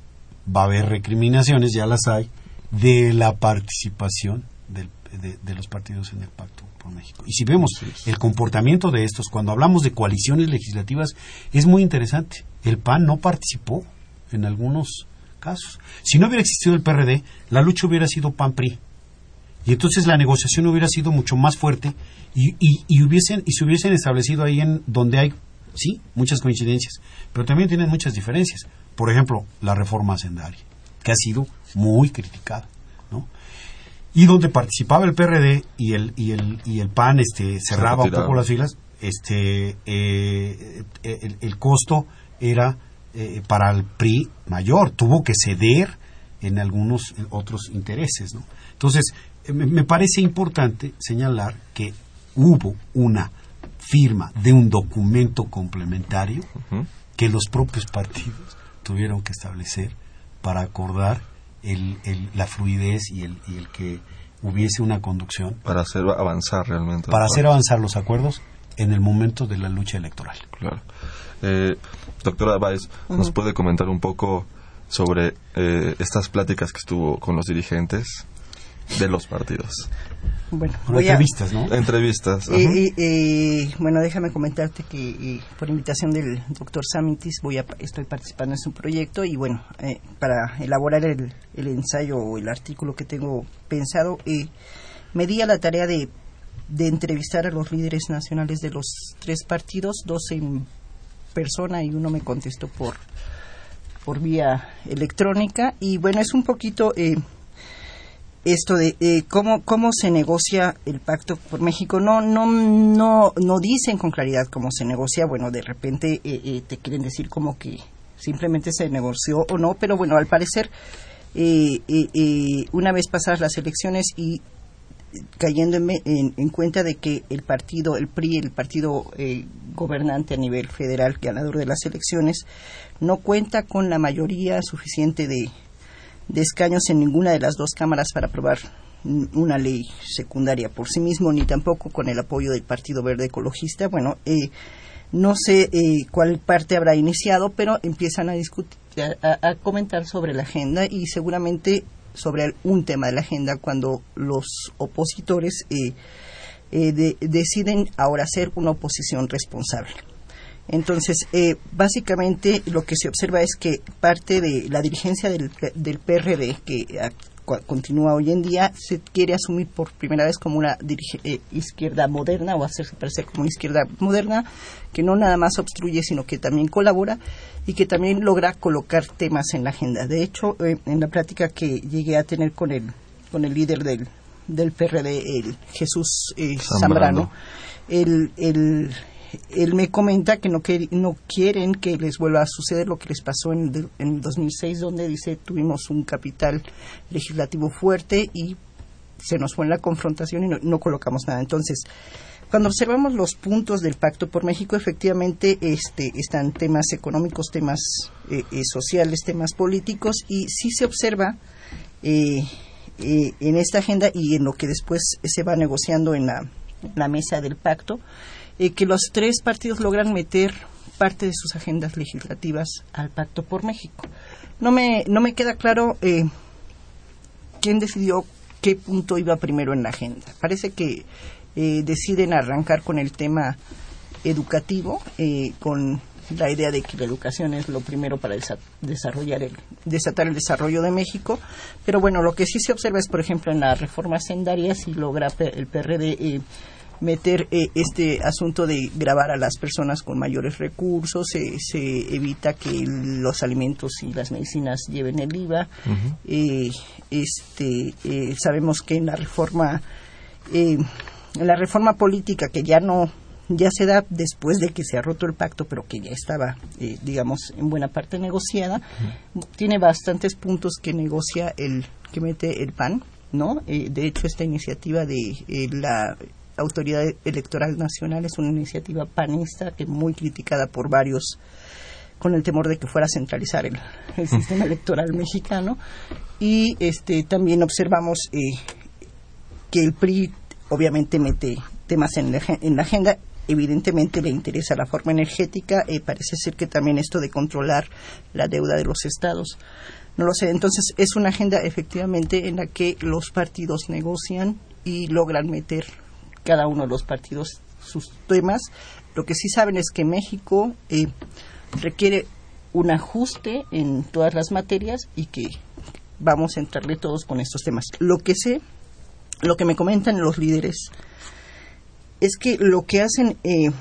va a haber recriminaciones, ya las hay, de la participación del de, los partidos en el Pacto por México. Y si vemos el comportamiento de estos, cuando hablamos de coaliciones legislativas, es muy interesante. El PAN no participó en algunos casos. Si no hubiera existido el PRD, la lucha hubiera sido PAN-PRI. Y entonces la negociación hubiera sido mucho más fuerte y, y, hubiesen, y se hubiesen establecido ahí en donde hay, sí, muchas coincidencias, pero también tienen muchas diferencias. Por ejemplo, la reforma hacendaria, que ha sido muy criticada y donde participaba el PRD y el y el y el PAN este cerraba un poco las filas este eh, el, costo era eh, para el PRI mayor tuvo que ceder en algunos otros intereses ¿no? entonces eh, me, parece importante señalar que hubo una firma de un documento complementario que los propios partidos tuvieron que establecer para acordar el, la fluidez y el, y el que hubiese una conducción. Para hacer avanzar realmente. Para hacer avanzar los acuerdos en el momento de la lucha electoral. Claro. Eh, doctora Báez, ¿nos puede comentar un poco sobre eh, estas pláticas que estuvo con los dirigentes de los partidos? Bueno, entrevistas, ¿no? Entrevistas. bueno, déjame comentarte que por invitación del doctor Samitis voy a, estoy participando en su proyecto y bueno, eh, para elaborar el, el, ensayo o el artículo que tengo pensado, me di a la tarea de, de entrevistar a los líderes nacionales de los tres partidos, dos en persona y uno me contestó por por vía electrónica y bueno es un poquito eh, esto de eh, cómo cómo se negocia el pacto por México. No no no no dicen con claridad cómo se negocia. Bueno de repente eh, eh, te quieren decir como que simplemente se negoció o no pero bueno al parecer una vez pasadas las elecciones y cayendo en, en, cuenta de que el partido el PRI el partido gobernante a nivel federal ganador de las elecciones no cuenta con la mayoría suficiente de de escaños en ninguna de las dos cámaras para aprobar una ley secundaria por sí mismo, ni tampoco con el apoyo del Partido Verde Ecologista. Bueno, eh, no sé eh, cuál parte habrá iniciado, pero empiezan a discutir, a, comentar sobre la agenda y seguramente sobre un tema de la agenda cuando los opositores eh, deciden ahora ser una oposición responsable. Entonces, eh, básicamente lo que se observa es que parte de la dirigencia del, del PRD, que continúa hoy en día, se quiere asumir por primera vez como una eh, izquierda moderna o hacerse parecer como una izquierda moderna, que no nada más obstruye, sino que también colabora y que también logra colocar temas en la agenda. De hecho, eh, en la práctica que llegué a tener con el, con el líder del, del PRD, el Jesús Zambrano, el, el él me comenta que no, que no quieren que les vuelva a suceder lo que les pasó en, el 2006, donde dice tuvimos un capital legislativo fuerte y se nos fue en la confrontación y no, colocamos nada. Entonces, cuando observamos los puntos del Pacto por México, efectivamente este, están temas económicos, temas eh, eh, sociales, temas políticos, y sí se observa eh, en esta agenda y en lo que después se va negociando en la mesa del pacto, eh, que los tres partidos logran meter parte de sus agendas legislativas al Pacto por México. no me, no me queda claro eh, quién decidió qué punto iba primero en la agenda. Parece que eh, deciden arrancar con el tema educativo, eh, con la idea de que la educación es lo primero para desarrollar el, desatar el desarrollo de México. Pero bueno, lo que sí se observa es, por ejemplo, en la reforma sendaria, si logra el PRD eh, meter eh, este asunto de grabar a las personas con mayores recursos, se, evita que los alimentos y las medicinas lleven el IVA. Eh, este, sabemos que en la reforma en la reforma política que ya no ya se da después de que se ha roto el pacto, pero que ya estaba, eh, digamos, en buena parte negociada. Tiene bastantes puntos que negocia el que mete el PAN, ¿no? Eh, de hecho, esta iniciativa de eh, la Autoridad Electoral Nacional es una iniciativa panista que muy criticada por varios con el temor de que fuera a centralizar el, sistema electoral mexicano y este también observamos que el PRI obviamente mete temas en en la agenda evidentemente le interesa la forma energética y parece ser que también esto de controlar la deuda de los estados. No lo sé. Entonces, es una agenda efectivamente en la que los partidos negocian y logran meter cada uno de los partidos sus temas. Lo que sí saben es que México eh, requiere un ajuste en todas las materias y que vamos a entrarle todos con estos temas. Lo que sé, lo que me comentan los líderes es que lo que hacen eh,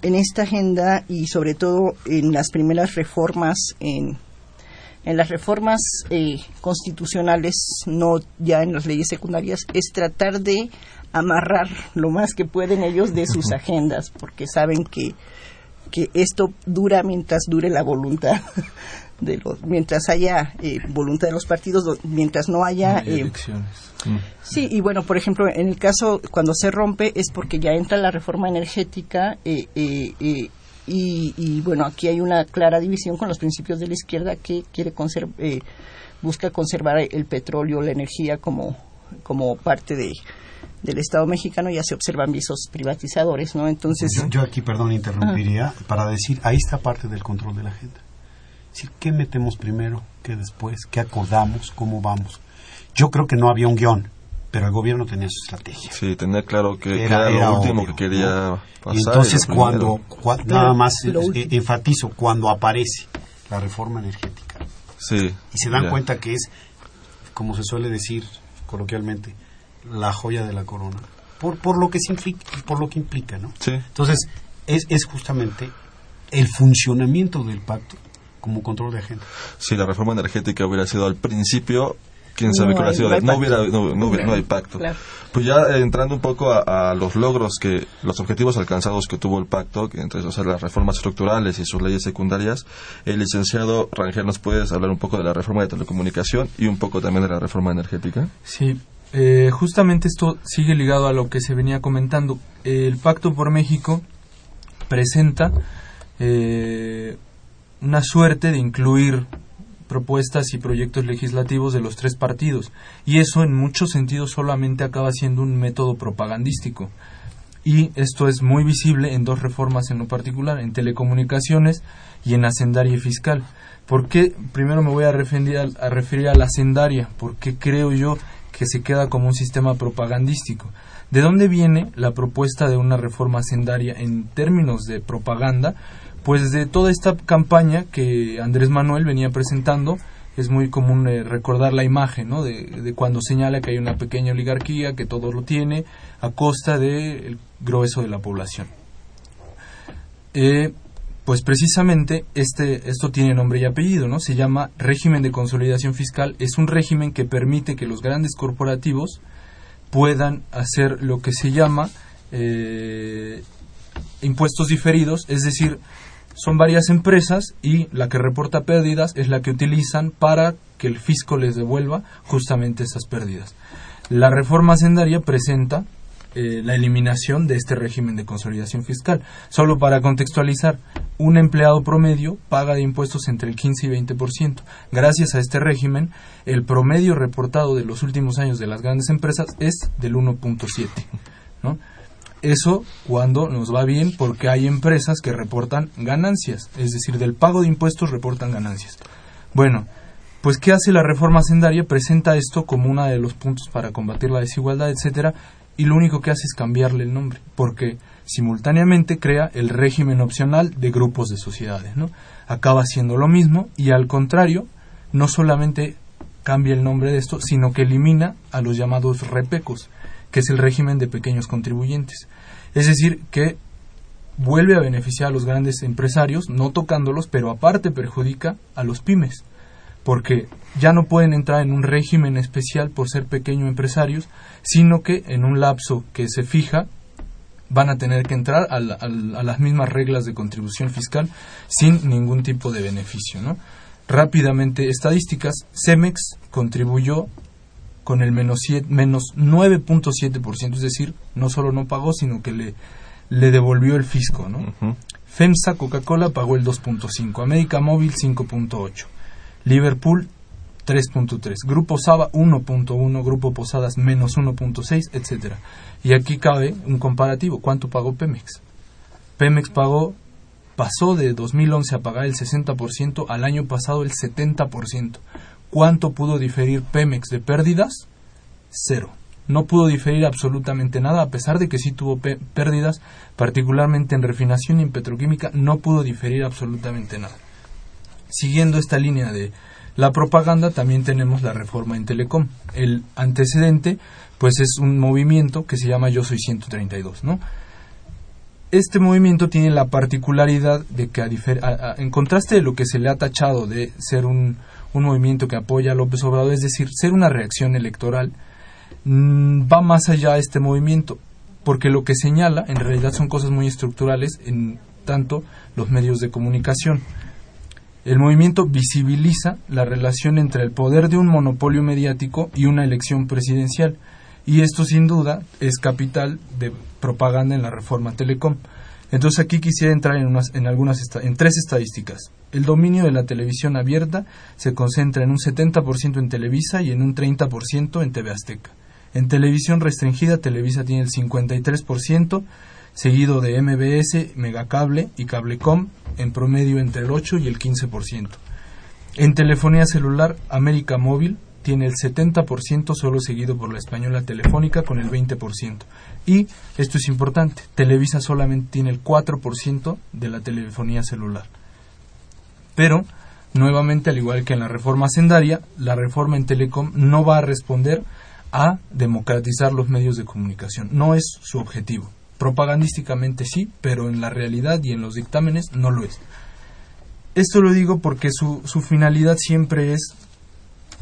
en esta agenda y sobre todo en las primeras reformas, en, en las reformas eh, constitucionales, no ya en las leyes secundarias, es tratar de amarrar lo más que pueden ellos de sus agendas, porque saben que, que esto dura mientras dure la voluntad de los, mientras haya eh, voluntad de los partidos, mientras no haya elecciones. Sí, y bueno, por ejemplo, en el caso cuando se rompe es porque ya entra la reforma energética eh, eh, eh, y, bueno, aquí hay una clara división con los principios de la izquierda que quiere busca conservar el petróleo, la energía como, como parte de, del Estado mexicano ya se observan visos privatizadores, ¿no? Entonces... Yo, aquí, perdón, interrumpiría para decir, ahí está parte del control de la agenda. Es decir, ¿qué metemos primero? ¿Qué después? ¿Qué acordamos? ¿Cómo vamos? Yo creo que no había un guion, pero el gobierno tenía su estrategia. Sí, tenía claro que era, lo último que quería pasar. Y entonces, cuando, nada más eh, enfatizo, cuando aparece la reforma energética, sí, y se dan cuenta que es, como se suele decir coloquialmente, la joya de la corona, por, por, lo, que implica, por lo que implica, ¿no? Sí. Entonces, es, es justamente el funcionamiento del pacto como control de agenda. Si la reforma energética hubiera sido al principio, quién sabe no qué hubiera sido. No, hubiera, no, hay pacto. Pues ya entrando un poco a, los logros que, los objetivos alcanzados que tuvo el pacto, que entre o las reformas estructurales y sus leyes secundarias, el licenciado Rangel, ¿nos puedes hablar un poco de la reforma de telecomunicación y un poco también de la reforma energética? Sí, eh, justamente esto sigue ligado a lo que se venía comentando. El Pacto por México presenta eh, una suerte de incluir propuestas y proyectos legislativos de los tres partidos, y eso en muchos sentidos solamente acaba siendo un método propagandístico. Y esto es muy visible en dos reformas en lo particular, en telecomunicaciones y en hacendaria fiscal. ¿Por qué? Primero me voy a referir a, a referir a la hacendaria, porque creo yo que se queda como un sistema propagandístico. ¿De dónde viene la propuesta de una reforma hacendaria en términos de propaganda? pues de toda esta campaña que Andrés Manuel venía presentando, es muy común eh, recordar la imagen ¿no? de, cuando señala que hay una pequeña oligarquía que todo lo tiene a costa del grueso de la población. Eh, pues precisamente este, esto tiene nombre y apellido, ¿no? Se llama régimen de consolidación fiscal. Es un régimen que permite que los grandes corporativos puedan hacer lo que se llama eh, impuestos diferidos, es decir, son varias empresas y la que reporta pérdidas es la que utilizan para que el fisco les devuelva justamente esas pérdidas. La reforma hacendaria presenta eh, la eliminación de este régimen de consolidación fiscal. Solo para contextualizar, un empleado promedio paga de impuestos entre el 15 y 20%. Gracias a este régimen, el promedio reportado de los últimos años de las grandes empresas es del 1.7. ¿no? Eso cuando nos va bien porque hay empresas que reportan ganancias, es decir, del pago de impuestos reportan ganancias. Bueno, pues ¿qué hace la reforma sendaria? Presenta esto como uno de los puntos para combatir la desigualdad, etcétera, y lo único que hace es cambiarle el nombre, porque simultáneamente crea el régimen opcional de grupos de sociedades, ¿no? Acaba haciendo lo mismo y al contrario, no solamente cambia el nombre de esto, sino que elimina a los llamados repecos, que es el régimen de pequeños contribuyentes. Es decir, que vuelve a beneficiar a los grandes empresarios, no tocándolos, pero aparte perjudica a los pymes, porque ya no pueden entrar en un régimen especial por ser pequeños empresarios, sino que en un lapso que se fija van a tener que entrar a, las mismas reglas de contribución fiscal sin ningún tipo de beneficio. ¿no? Rápidamente, estadísticas, Cemex contribuyó con el menos, menos 9.7%, es decir, no solo no pagó, sino que le le devolvió el fisco, ¿no? FEMSA, Coca-Cola pagó el 2.5, América Móvil 5.8, Liverpool 3.3, Grupo Saba 1.1, Grupo Posadas menos 1.6, etcétera. Y aquí cabe un comparativo, ¿cuánto pagó Pemex? Pemex pagó pasó de 2011 a pagar el 60% al año pasado el 70%. ¿Cuánto pudo diferir Pemex de pérdidas? Cero no pudo diferir absolutamente nada, a pesar de que sí tuvo pérdidas, particularmente en refinación y en petroquímica, no pudo diferir absolutamente nada. Siguiendo esta línea de la propaganda, también tenemos la reforma en Telecom. El antecedente, pues es un movimiento que se llama Yo Soy 132, ¿no? Este movimiento tiene la particularidad de que, en contraste de lo que se le ha tachado de ser un, un movimiento que apoya a López Obrador, es decir, ser una reacción electoral, Mm, va más allá de este movimiento, porque lo que señala en realidad son cosas muy estructurales en tanto los medios de comunicación. El movimiento visibiliza la relación entre el poder de un monopolio mediático y una elección presidencial, y esto sin duda es capital de propaganda en la reforma Telecom. Entonces aquí quisiera entrar en, unas, en, algunas en tres estadísticas. El dominio de la televisión abierta se concentra en un 70% en Televisa y en un 30% en TV Azteca. En televisión restringida, Televisa tiene el 53%, seguido de MBS, Megacable y Cablecom, en promedio entre el 8 y el 15%. En telefonía celular, América Móvil tiene el 70%, solo seguido por la española Telefónica con el 20%. Y, esto es importante, Televisa solamente tiene el 4% de la telefonía celular. Pero, nuevamente, al igual que en la reforma sendaria, la reforma en Telecom no va a responder a democratizar los medios de comunicación. No es su objetivo. Propagandísticamente sí, pero en la realidad y en los dictámenes no lo es. Esto lo digo porque su, su finalidad siempre es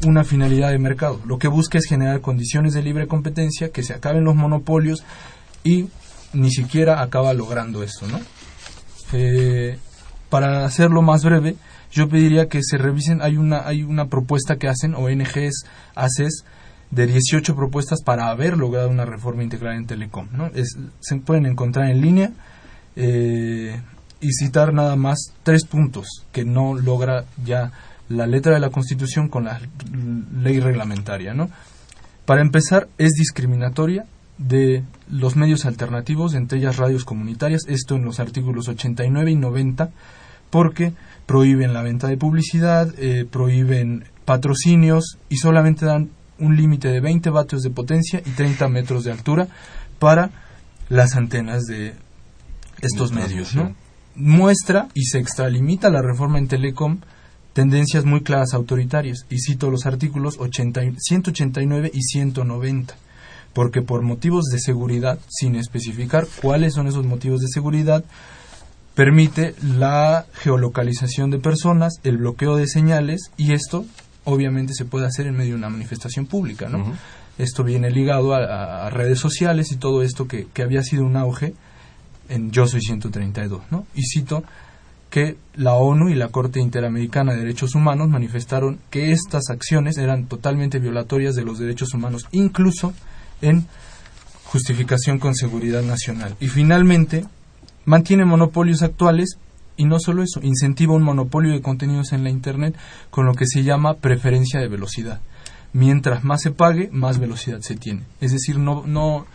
una finalidad de mercado. Lo que busca es generar condiciones de libre competencia, que se acaben los monopolios y ni siquiera acaba logrando eso, ¿no? Eh, para hacerlo más breve, yo pediría que se revisen, hay una, hay una propuesta que hacen ONGs, ACES, de 18 propuestas para haber logrado una reforma integral en Telecom. ¿no? se pueden encontrar en línea eh, y citar nada más tres puntos que no logra ya la letra de la Constitución con la ley reglamentaria. ¿no? Para empezar, es discriminatoria de los medios alternativos, entre ellas radios comunitarias, esto en los artículos 89 y 90, porque prohíben la venta de publicidad, eh, prohíben patrocinios y solamente dan un límite de 20 vatios de potencia y 30 metros de altura para las antenas de estos medios. ¿no? Muestra y se extralimita la reforma en Telecom tendencias muy claras autoritarias, y cito los artículos 80, 189 y 190, porque por motivos de seguridad, sin especificar cuáles son esos motivos de seguridad, permite la geolocalización de personas, el bloqueo de señales, y esto obviamente se puede hacer en medio de una manifestación pública, ¿no? Esto viene ligado a, redes sociales y todo esto que, había sido un auge en Yo Soy 132, ¿no? Y cito que la ONU y la Corte Interamericana de Derechos Humanos manifestaron que estas acciones eran totalmente violatorias de los derechos humanos, incluso en justificación con seguridad nacional. Y finalmente, mantiene monopolios actuales y no solo eso, incentiva un monopolio de contenidos en la Internet con lo que se llama preferencia de velocidad. Mientras más se pague, más velocidad se tiene. Es decir, no, no,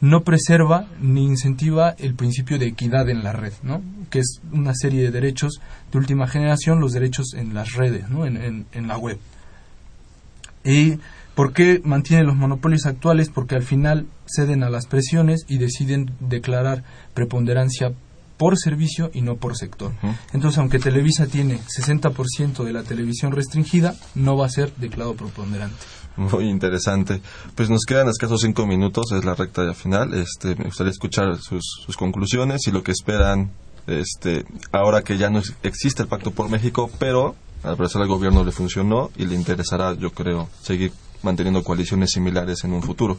no preserva ni incentiva el principio de equidad en la red, ¿no? que es una serie de derechos de última generación, los derechos en las redes, ¿no? en, en, la web. ¿Y por qué mantienen los monopolios actuales? Porque al final ceden a las presiones y deciden declarar preponderancia por servicio y no por sector. Entonces, aunque Televisa tiene 60% de la televisión restringida, no va a ser declarado preponderante. Muy interesante. Pues nos quedan escasos cinco minutos, es la recta ya final. Este, me gustaría escuchar sus, sus conclusiones y lo que esperan este, ahora que ya no existe el Pacto por México, pero al parecer al gobierno le funcionó y le interesará, yo creo, seguir manteniendo coaliciones similares en un futuro.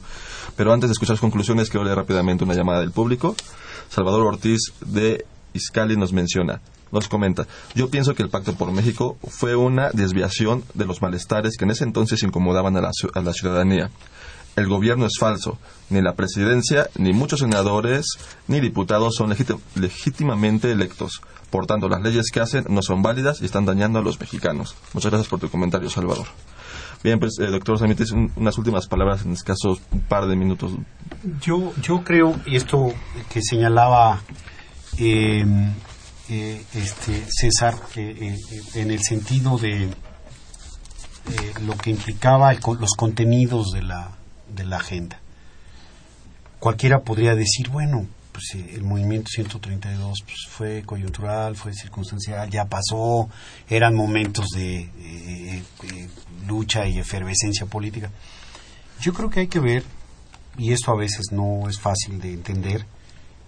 Pero antes de escuchar sus conclusiones, quiero leer rápidamente una llamada del público. Salvador Ortiz de Iscali nos menciona, nos comenta, yo pienso que el Pacto por México fue una desviación de los malestares que en ese entonces incomodaban a la, a la ciudadanía. El gobierno es falso. Ni la presidencia, ni muchos senadores, ni diputados son legítimamente electos. Por tanto, las leyes que hacen no son válidas y están dañando a los mexicanos. Muchas gracias por tu comentario, Salvador. Bien, pues, eh, doctor Samitis, unas últimas palabras en escasos un par de minutos. Yo, yo creo, y esto que señalaba eh, eh, este César, en el sentido de lo que implicaba los contenidos de la, de la agenda. Cualquiera podría decir, bueno, pues el movimiento 132 pues, fue coyuntural, fue circunstancial, ya pasó, eran momentos de lucha y efervescencia política. Yo creo que hay que ver, y esto a veces no es fácil de entender,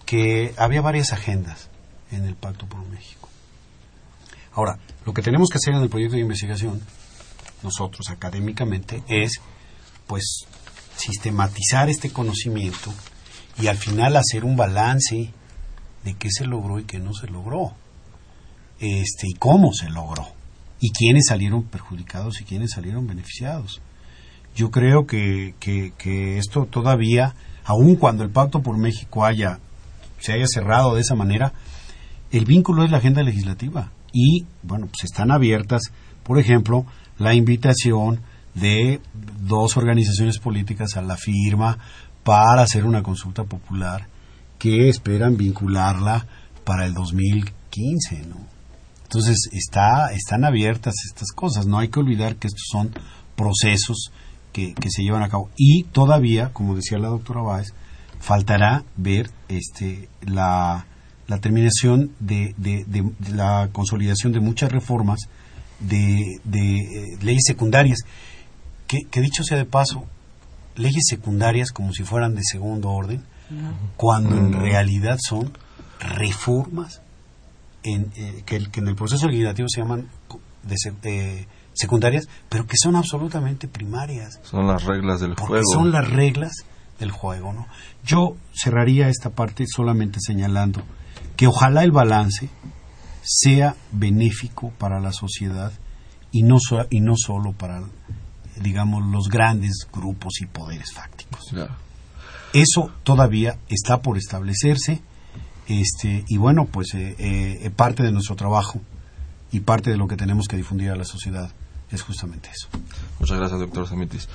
que había varias agendas en el Pacto por México. Ahora, lo que tenemos que hacer en el proyecto de investigación, nosotros académicamente, es pues sistematizar este conocimiento y al final hacer un balance de qué se logró y qué no se logró. Este, y cómo se logró y quiénes salieron perjudicados y quiénes salieron beneficiados. Yo creo que, que, esto todavía, aun cuando el Pacto por México haya, se haya cerrado de esa manera, el vínculo es la agenda legislativa. Y, bueno, pues están abiertas, por ejemplo, la invitación de dos organizaciones políticas a la firma para hacer una consulta popular que esperan vincularla para el 2015, ¿no? Entonces, está, están abiertas estas cosas. No hay que olvidar que estos son procesos que, se llevan a cabo. Y todavía, como decía la doctora Báez, faltará ver este, la, la terminación de, de, la consolidación de muchas reformas de, de eh, leyes secundarias. Que, que, dicho sea de paso, leyes secundarias como si fueran de segundo orden, cuando en realidad son reformas en, eh, que, en el proceso legislativo se llaman de, eh, secundarias, pero que son absolutamente primarias. Son las reglas del juego. Son las reglas del juego, ¿no? Yo cerraría esta parte solamente señalando que ojalá el balance sea benéfico para la sociedad y no, y no solo para, digamos, los grandes grupos y poderes fácticos. Eso todavía está por establecerse este, y bueno, pues eh, eh, parte de nuestro trabajo y parte de lo que tenemos que difundir a la sociedad es justamente eso. Muchas gracias, doctor Samitis.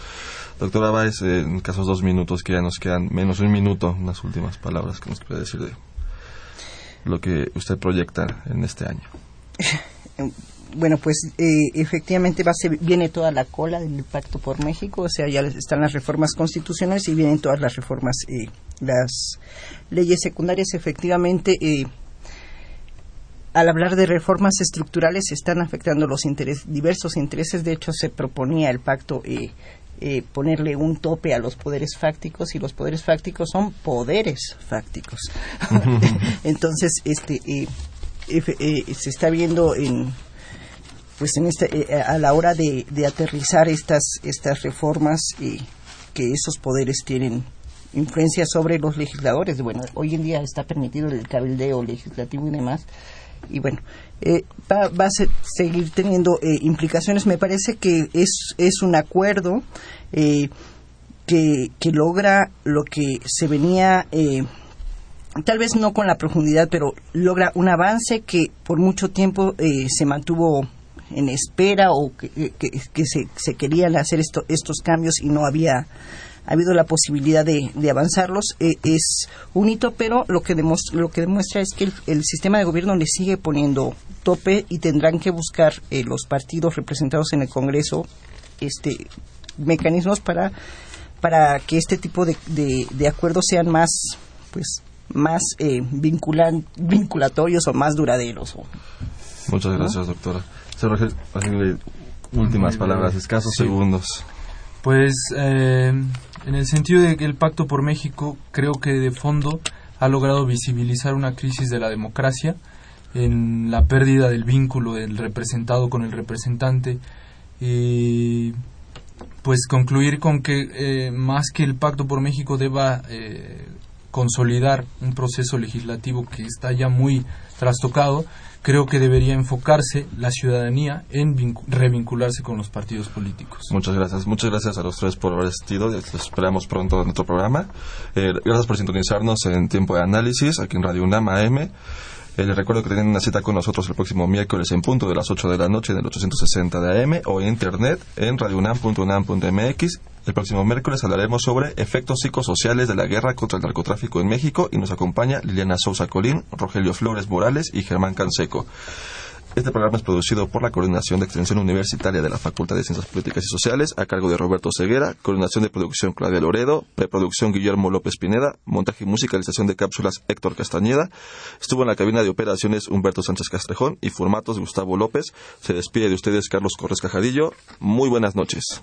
Doctora Báez, eh, en casos dos minutos que ya nos quedan, menos un minuto, unas últimas palabras que nos puede decir de lo que usted proyecta en este año. bueno, pues eh, efectivamente va viene toda la cola del Pacto por México, o sea, ya están las reformas constitucionales y vienen todas las reformas, eh, las leyes secundarias, efectivamente. Eh, al hablar de reformas estructurales están afectando los diversos intereses. De hecho, se proponía el pacto ponerle un tope a los poderes fácticos y los poderes fácticos son poderes fácticos. Entonces, este se está viendo en pues en este, eh, eh, a la hora de, aterrizar estas, estas reformas y que esos poderes tienen influencia sobre los legisladores. Bueno, hoy en día está permitido el cabildeo legislativo y demás. Y bueno, eh, va, a seguir teniendo implicaciones. Me parece que es, es un acuerdo que, que logra lo que se venía tal vez no con la profundidad, pero logra un avance que por mucho tiempo se mantuvo en espera o que, se, querían hacer estos cambios y no había habido la posibilidad de, avanzarlos eh, es un hito, pero lo que, lo que demuestra es que el, sistema de gobierno le sigue poniendo tope y tendrán que buscar eh, los partidos representados en el Congreso este mecanismos para para que este tipo de, de, acuerdos sean más pues más eh, vinculan, vinculatorios o más duraderos. Muchas gracias, doctora. Últimas palabras, escasos segundos. Pues eh, en el sentido de que el Pacto por México creo que de fondo ha logrado visibilizar una crisis de la democracia en la pérdida del vínculo del representado con el representante y pues concluir con que eh, más que el Pacto por México deba eh, consolidar un proceso legislativo que está ya muy trastocado, creo que debería enfocarse la ciudadanía en revincularse con los partidos políticos. Muchas gracias. Muchas gracias a los tres por haber asistido. Les esperamos pronto en nuestro programa. Eh, gracias por sintonizarnos en Tiempo de Análisis aquí en Radio UNAM AM. Eh, les recuerdo que tienen una cita con nosotros el próximo miércoles en punto de las 8 de la noche en el 860 de AM o en internet en radiounam.unam.mx. El próximo miércoles hablaremos sobre efectos psicosociales de la guerra contra el narcotráfico en México y nos acompaña Liliana Sousa Colín, Rogelio Flores Morales y Germán Canseco. Este programa es producido por la Coordinación de Extensión Universitaria de la Facultad de Ciencias Políticas y Sociales a cargo de Roberto Ceguera, coordinación de producción Claudia Loredo, preproducción Guillermo López Pineda, montaje y musicalización de cápsulas Héctor Castañeda, estuvo en la cabina de operaciones Humberto Sánchez Castrejón y formatos Gustavo López. Se despide de ustedes Carlos Corres Cajadillo. Muy buenas noches.